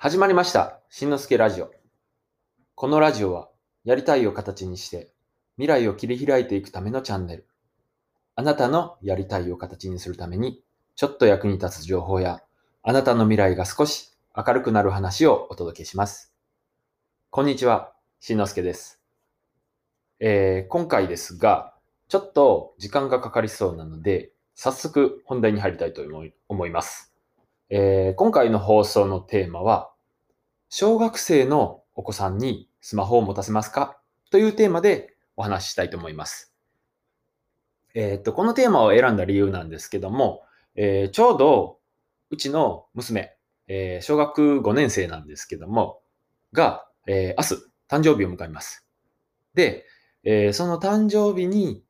始まりました。しんのすけラジオ。このラジオは、やりたいを形にして、未来を切り開いていくためのチャンネル。あなたのやりたいを形にするために、ちょっと役に立つ情報や、あなたの未来が少し明るくなる話をお届けします。こんにちは、しんのすけです。えー今回ですが、ちょっと時間がかかりそうなので、早速本題に入りたいと思い思います。えー今回の放送のテーマは、小学生のお子さんにスマホを持たせますか？というテーマでお話ししたいと思います。えーっと、このテーマを選んだ理由なんですけども、えーちょうどうちの娘、えー小学5年生なんですけども、が、えー明日誕生日を迎えます。で、えーその誕生日に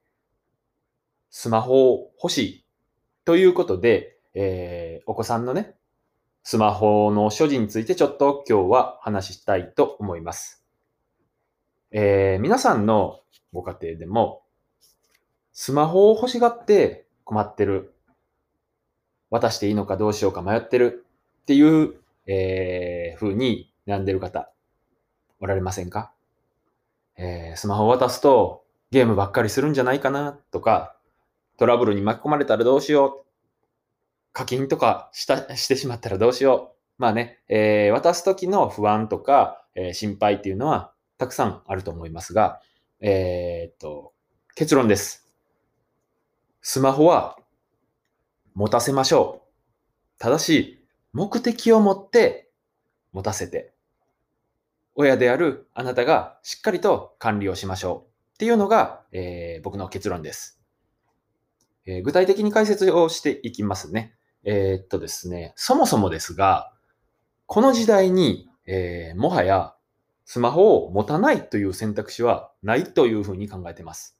スマホを欲しいということで、えーお子さんのね、スマホの所持についてちょっと今日は話したいと思います。えー皆さんのご家庭でも、スマホを欲しがって困ってる、渡していいのかどうしようか迷ってるっていう、えー風に悩んでる方、おられませんか？えースマホを渡すとゲームばっかりするんじゃないかなとか、トラブルに巻き込まれたらどうしよう。課金とかしたしてしまったらどうしよう。まあね、えー渡す時の不安とか、えー心配っていうのはたくさんあると思いますが、えーっと、結論です。スマホは持たせましょう。ただし、目的を持って持たせて、親であるあなたがしっかりと管理をしましょうっていうのが、えー僕の結論です。えー具体的に解説をしていきますね。えーっとですね、そもそもですが、この時代に、えーもはやスマホを持たないという選択肢はないというふうに考えてます。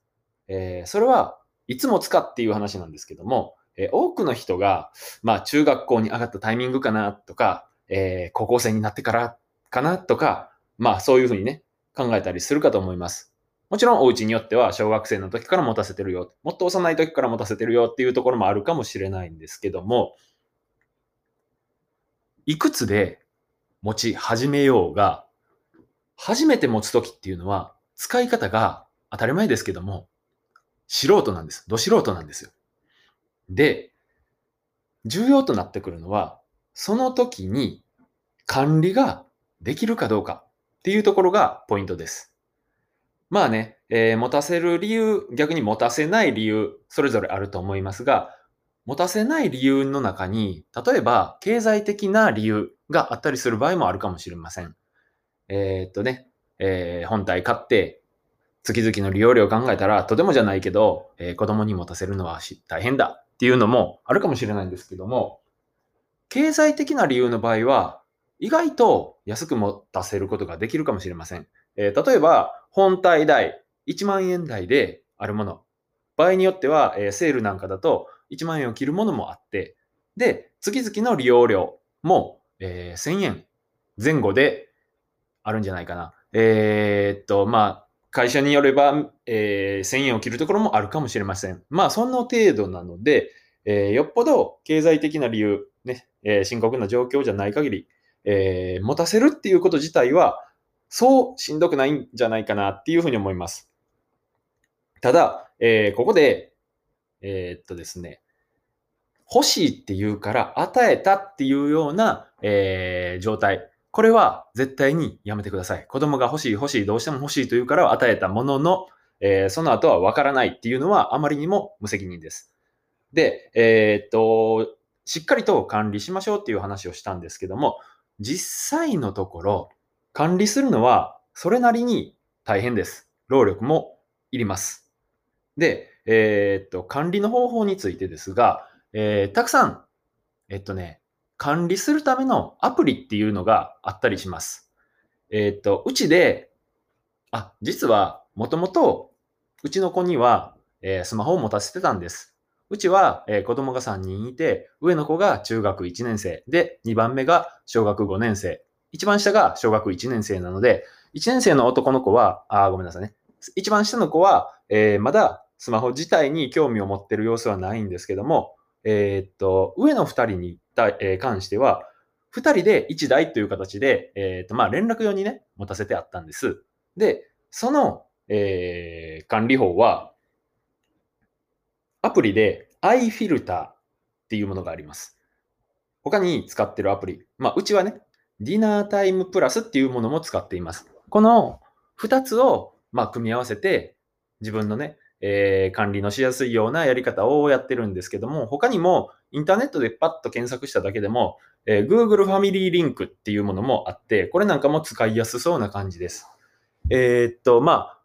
えーそれはいつも使っていう話なんですけども、え多くの人が、まあ中学校に上がったタイミングかなとか、え高校生になってからかなとか、まあそういうふうにね、考えたりするかと思います。もちろんお家によっては小学生の時から持たせてるよ、もっと幼い時から持たせてるよっていうところもあるかもしれないんですけども、いくつで持ち始めようが、初めて持つ時っていうのは使い方が当たり前ですけども、素人なんです。ど素人なんですよ。で、重要となってくるのは、その時に管理ができるかどうかっていうところがポイントです。まあね、えー持たせる理由、逆に持たせない理由、それぞれあると思いますが、持たせない理由の中に、例えば経済的な理由があったりする場合もあるかもしれません。えーっとね、えー本体買って、月々の利用料を考えたら、とてもじゃないけど、えー子供に持たせるのは大変だっていうのもあるかもしれないんですけども、経済的な理由の場合は、意外と安く持たせることができるかもしれません。えー例えば、本体代1万円台であるもの。場合によっては、えーセールなんかだと1万円を切るものもあって、で、月々の利用料も、えー1000円前後であるんじゃないかな。えーっと、まあ、会社によれば、えー1000円を切るところもあるかもしれません。まあ、その程度なので、えーよっぽど経済的な理由、ね、えー深刻な状況じゃない限り、えー持たせるっていうこと自体は、そうしんどくないんじゃないかなっていうふうに思います。ただ、えーここで、えーっとですね、欲しいって言うから与えたっていうような、えー状態。これは絶対にやめてください。子供が欲しい欲しい、どうしても欲しいというから与えたものの、えーその後はわからないっていうのはあまりにも無責任です。で、えーっと、しっかりと管理しましょうっていう話をしたんですけども、実際のところ、管理するのはそれなりに大変です。労力もいります。で、えーっと、管理の方法についてですが、えーたくさん、えっとね、管理するためのアプリっていうのがあったりします。えっと、うちで、あ、実は、もともと、うちの子には、えースマホを持たせてたんです。うちは、えー子供が3人いて、上の子が中学1年生で、2番目が小学5年生。一番下が小学1年生なので、1年生の男の子は、あ、ごめんなさいね。一番下の子は、えーまだスマホ自体に興味を持ってる様子はないんですけども、えーっと、上の2人に、え関しては、二人で一台という形で、えっ、と、まあ、連絡用にね、持たせてあったんです。で、その、えー管理法は、アプリで iFilter っていうものがあります。他に使ってるアプリ。まあ、うちはね、ディナータイムプラスっていうものも使っています。この二つを、まあ、組み合わせて、自分のね、えー管理のしやすいようなやり方をやってるんですけども、他にもインターネットでパッと検索しただけでも、えー Google ファミリーリンクっていうものもあって、これなんかも使いやすそうな感じです。えーっと、まあ、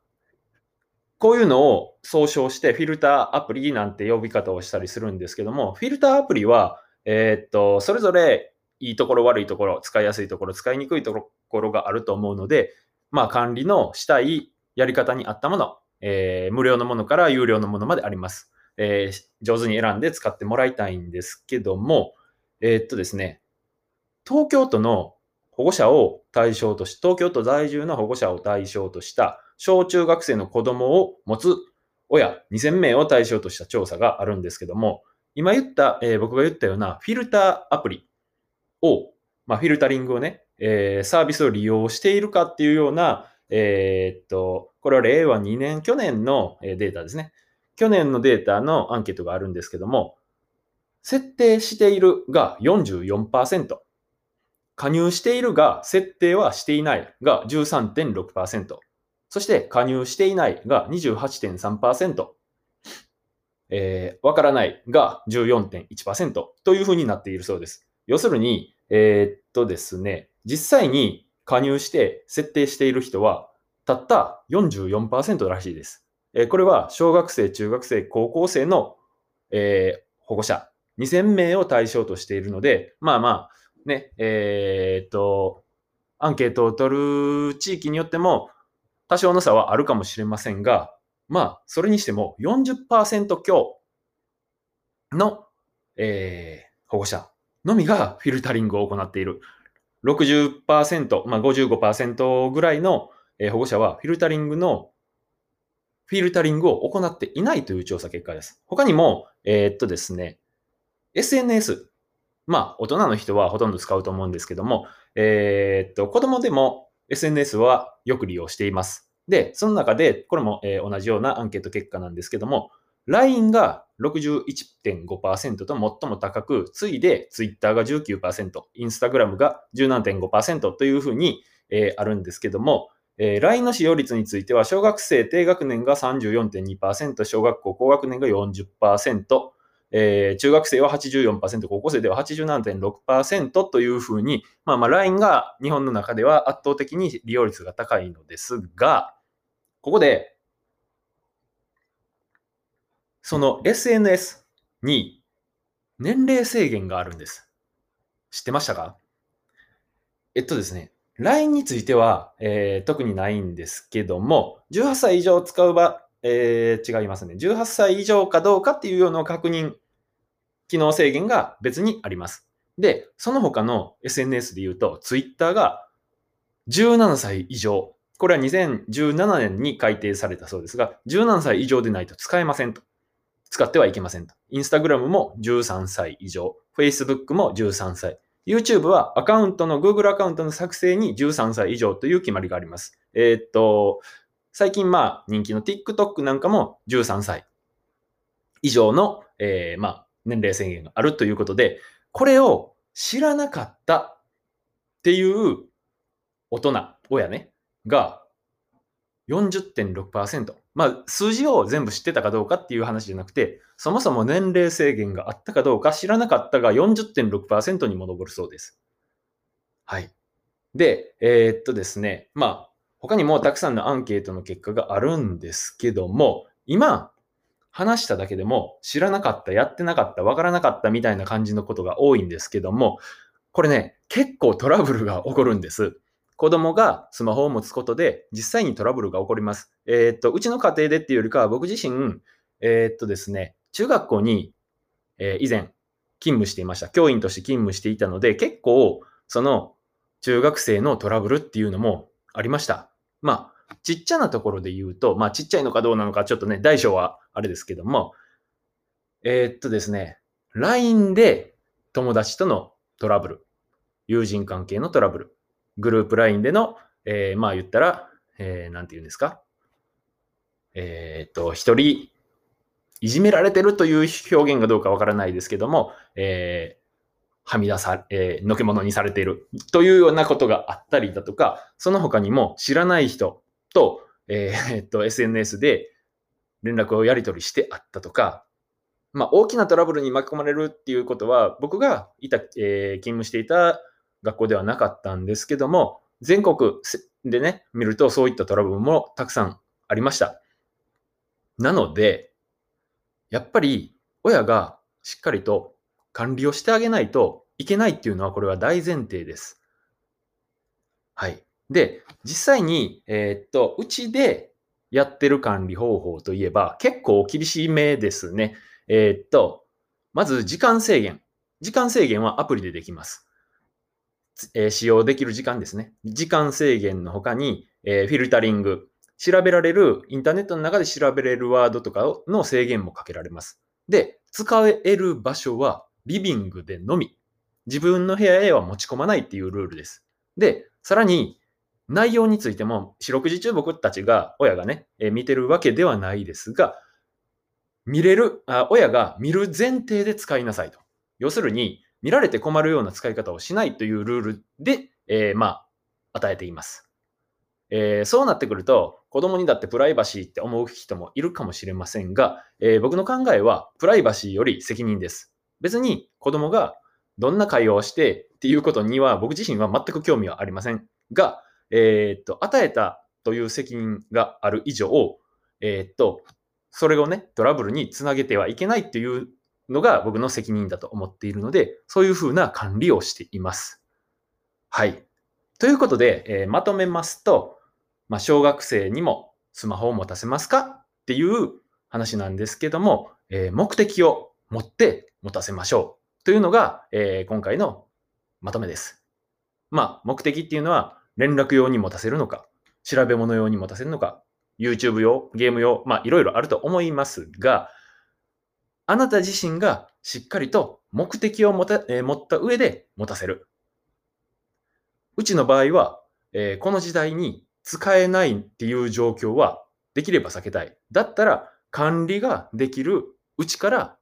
こういうのを総称してフィルターアプリなんて呼び方をしたりするんですけども、フィルターアプリは、えーっと、それぞれいいところ悪いところ、使いやすいところ、使いにくいところがあると思うので、まあ管理のしたいやり方に合ったもの、えー無料のものから有料のものまであります。えー上手に選んで使ってもらいたいんですけども、えーっとですね、東京都の保護者を対象とし、東京都在住の保護者を対象とした小中学生の子供を持つ親2000名を対象とした調査があるんですけども、今言った、えー僕が言ったようなフィルターアプリを、まあ、フィルタリングをね、えーサービスを利用しているかっていうような、えーっと、これは令和2年、去年のデータですね。去年のデータのアンケートがあるんですけども、設定しているが44%、加入しているが設定はしていないが13.6%、そして加入していないが28.3%、えーわからないが14.1%というふうになっているそうです。要するに、えーっとですね、実際に加入して設定している人はたった44%らしいです。えーこれは小学生、中学生、高校生の、えー保護者2000名を対象としているので、まあまあ、ね、えーっと、アンケートを取る地域によっても多少の差はあるかもしれませんが、まあ、それにしても40%強の、えー保護者のみがフィルタリングを行っている。60%、まあ55%ぐらいの保護者はフィルタリングのフィルタリングを行っていないという調査結果です。他にも、えーっとですね、SNS。まあ、大人の人はほとんど使うと思うんですけども、えーっと、子供でも SNS はよく利用しています。で、その中で、これも、えー同じようなアンケート結果なんですけども、LINE が61.5%と最も高く、次いで Twitter が19%、Instagram が17.5%というふうに、えーあるんですけども、えー LINE の使用率については、小学生低学年が34.2%、小学校高学年が40%、えー中学生は84%、高校生では87.6%というふうに、まあまあ LINE が日本の中では圧倒的に利用率が高いのですが、ここで、その SNS に年齢制限があるんです。知ってましたか？えっとですね、LINE については、えー特にないんですけども、18歳以上使う場、えー違いますね。18歳以上かどうかっていうような確認、機能制限が別にあります。で、その他の SNS で言うと、Twitter が17歳以上。これは2017年に改定されたそうですが、17歳以上でないと使えませんと。使ってはいけませんと。Instagram も13歳以上。Facebook も13歳。YouTube はアカウントの Google アカウントの作成に13歳以上という決まりがあります。えーっと、最近まあ人気の TikTok なんかも13歳以上の、えーまあ年齢制限があるということで、これを知らなかったっていう大人、親ね、が40.6%。まあ、数字を全部知ってたかどうかっていう話じゃなくて、そもそも年齢制限があったかどうか知らなかったが40.6%にも上るそうです。はい。で、えーっとですね、まあ、他にもたくさんのアンケートの結果があるんですけども、今、話しただけでも知らなかった、やってなかった、わからなかったみたいな感じのことが多いんですけども、これね、結構トラブルが起こるんです。子供がスマホを持つことで実際にトラブルが起こります。えーっと、うちの家庭でっていうよりかは僕自身、えーっとですね、中学校に、えー以前勤務していました。教員として勤務していたので、結構その中学生のトラブルっていうのもありました。まあ、ちっちゃなところで言うと、まあちっちゃいのかどうなのかちょっとね、大小はあれですけども、えーっとですね、LINE で友達とのトラブル。友人関係のトラブル、グループ LINE での、えー、まあ言ったら、えー、なんて言うんですか？えー、っと、一人、いじめられてるという表現がどうかわからないですけども、えー、はみ出さ、えー、のけ者にされているというようなことがあったりだとか、その他にも知らない人と、えー、っと、SNS で連絡をやり取りしてあったとか、まあ、大きなトラブルに巻き込まれるっていうことは、僕がいた、えー、勤務していた学校ではなかったんですけども、全国でね、見るとそういったトラブルもたくさんありました。なので、やっぱり親がしっかりと管理をしてあげないといけないっていうのはこれは大前提です。はい。で、実際に、えー、っと、うちでやってる管理方法といえば結構厳しめですね。えー、っと、まず時間制限。時間制限はアプリでできます。えー、使用できる時間ですね。時間制限の他に、えー、フィルタリング。調べられる、インターネットの中で調べれるワードとかの制限もかけられます。で、使える場所はリビングでのみ。自分の部屋へは持ち込まないっていうルールです。で、さらに、内容についても、四六時中僕たちが、親がね、えー、見てるわけではないですが、見れるあ、親が見る前提で使いなさいと。要するに、見られて困るような使い方をしないというルールで、えー、まあ、与えています。えー、そうなってくると、子供にだってプライバシーって思う人もいるかもしれませんが、えー、僕の考えは、プライバシーより責任です。別に子供がどんな会話をしてっていうことには僕自身は全く興味はありませんが、えー、っと、与えたという責任がある以上、えー、っと、それをね、トラブルにつなげてはいけないっていうのが僕の責任だと思っているので、そういうふうな管理をしています。はい。ということで、えー、まとめますと、まあ、小学生にもスマホを持たせますか？っていう話なんですけども、えー、目的を持って持たせましょうというのが、えー、今回のまとめです。まあ、目的っていうのは連絡用に持たせるのか、調べ物用に持たせるのか、YouTube 用、ゲーム用、まあいろいろあると思いますが、あなた自身がしっかりと目的を持た,、えー、持った上で持たせる。うちの場合は、えー、この時代に使えないっていう状況はできれば避けたい。だったら管理ができるうちから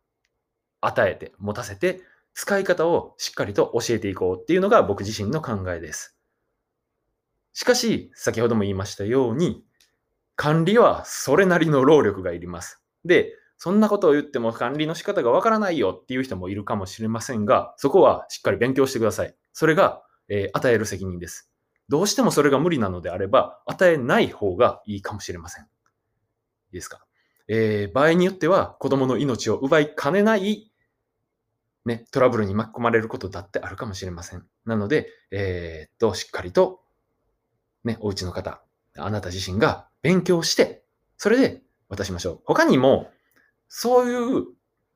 与えて、持たせて、使い方をしっかりと教えていこうっていうのが僕自身の考えです。しかし、先ほども言いましたように、管理はそれなりの労力がいります。で、そんなことを言っても管理の仕方がわからないよっていう人もいるかもしれませんが、そこはしっかり勉強してください。それが、えー、与える責任です。どうしてもそれが無理なのであれば、与えない方がいいかもしれません。いいですか、えー、場合によっては子供の命を奪いかねない、ね、トラブルに巻き込まれることだってあるかもしれません。なので、えー、っと、しっかりと、ね、お家の方、あなた自身が勉強して、それで渡しましょう。他にも、そういう、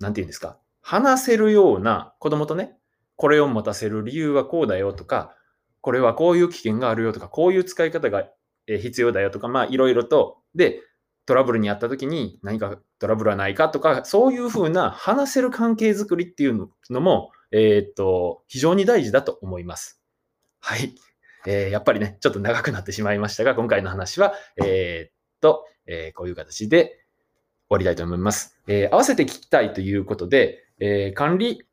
なんて言うんですか、話せるような子供とね、これを持たせる理由はこうだよとか、これはこういう危険があるよとか、こういう使い方が必要だよとか、まあいろいろと、で、トラブルにあった時に何かトラブルはないかとか、そういうふうな話せる関係づくりっていうのも、えー、っと、非常に大事だと思います。はい。えー、やっぱりね、ちょっと長くなってしまいましたが、今回の話は、えー、っと、え、こういう形で終わりたいと思います。え合わせて聞きたいということで、え管理、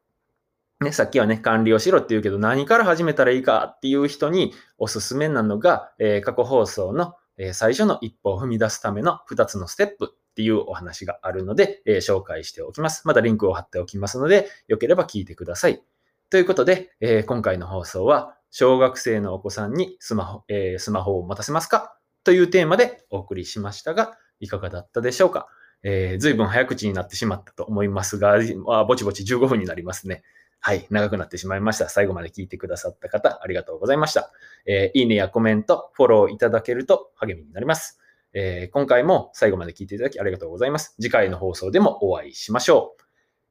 ね、さっきはね、管理をしろって言うけど、何から始めたらいいかっていう人におすすめなのが、え過去放送の、え最初の一歩を踏み出すための2つのステップっていうお話があるので、え紹介しておきます。またリンクを貼っておきますので、よければ聞いてください。ということで、え今回の放送は、小学生のお子さんにスマホ、え、スマホを持たせますかというテーマでお送りしましたが、いかがだったでしょうか？えー、随分早口になってしまったと思いますが、あぼちぼち15分になりますね。はい、長くなってしまいました。最後まで聞いてくださった方、ありがとうございました。えー、いいねやコメント、フォローいただけると励みになります。えー、今回も最後まで聞いていただきありがとうございます。次回の放送でもお会いしましょう。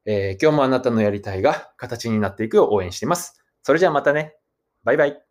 えー、今日もあなたのやりたいが形になっていくよう応援しています。それじゃあまたね。バイバイ。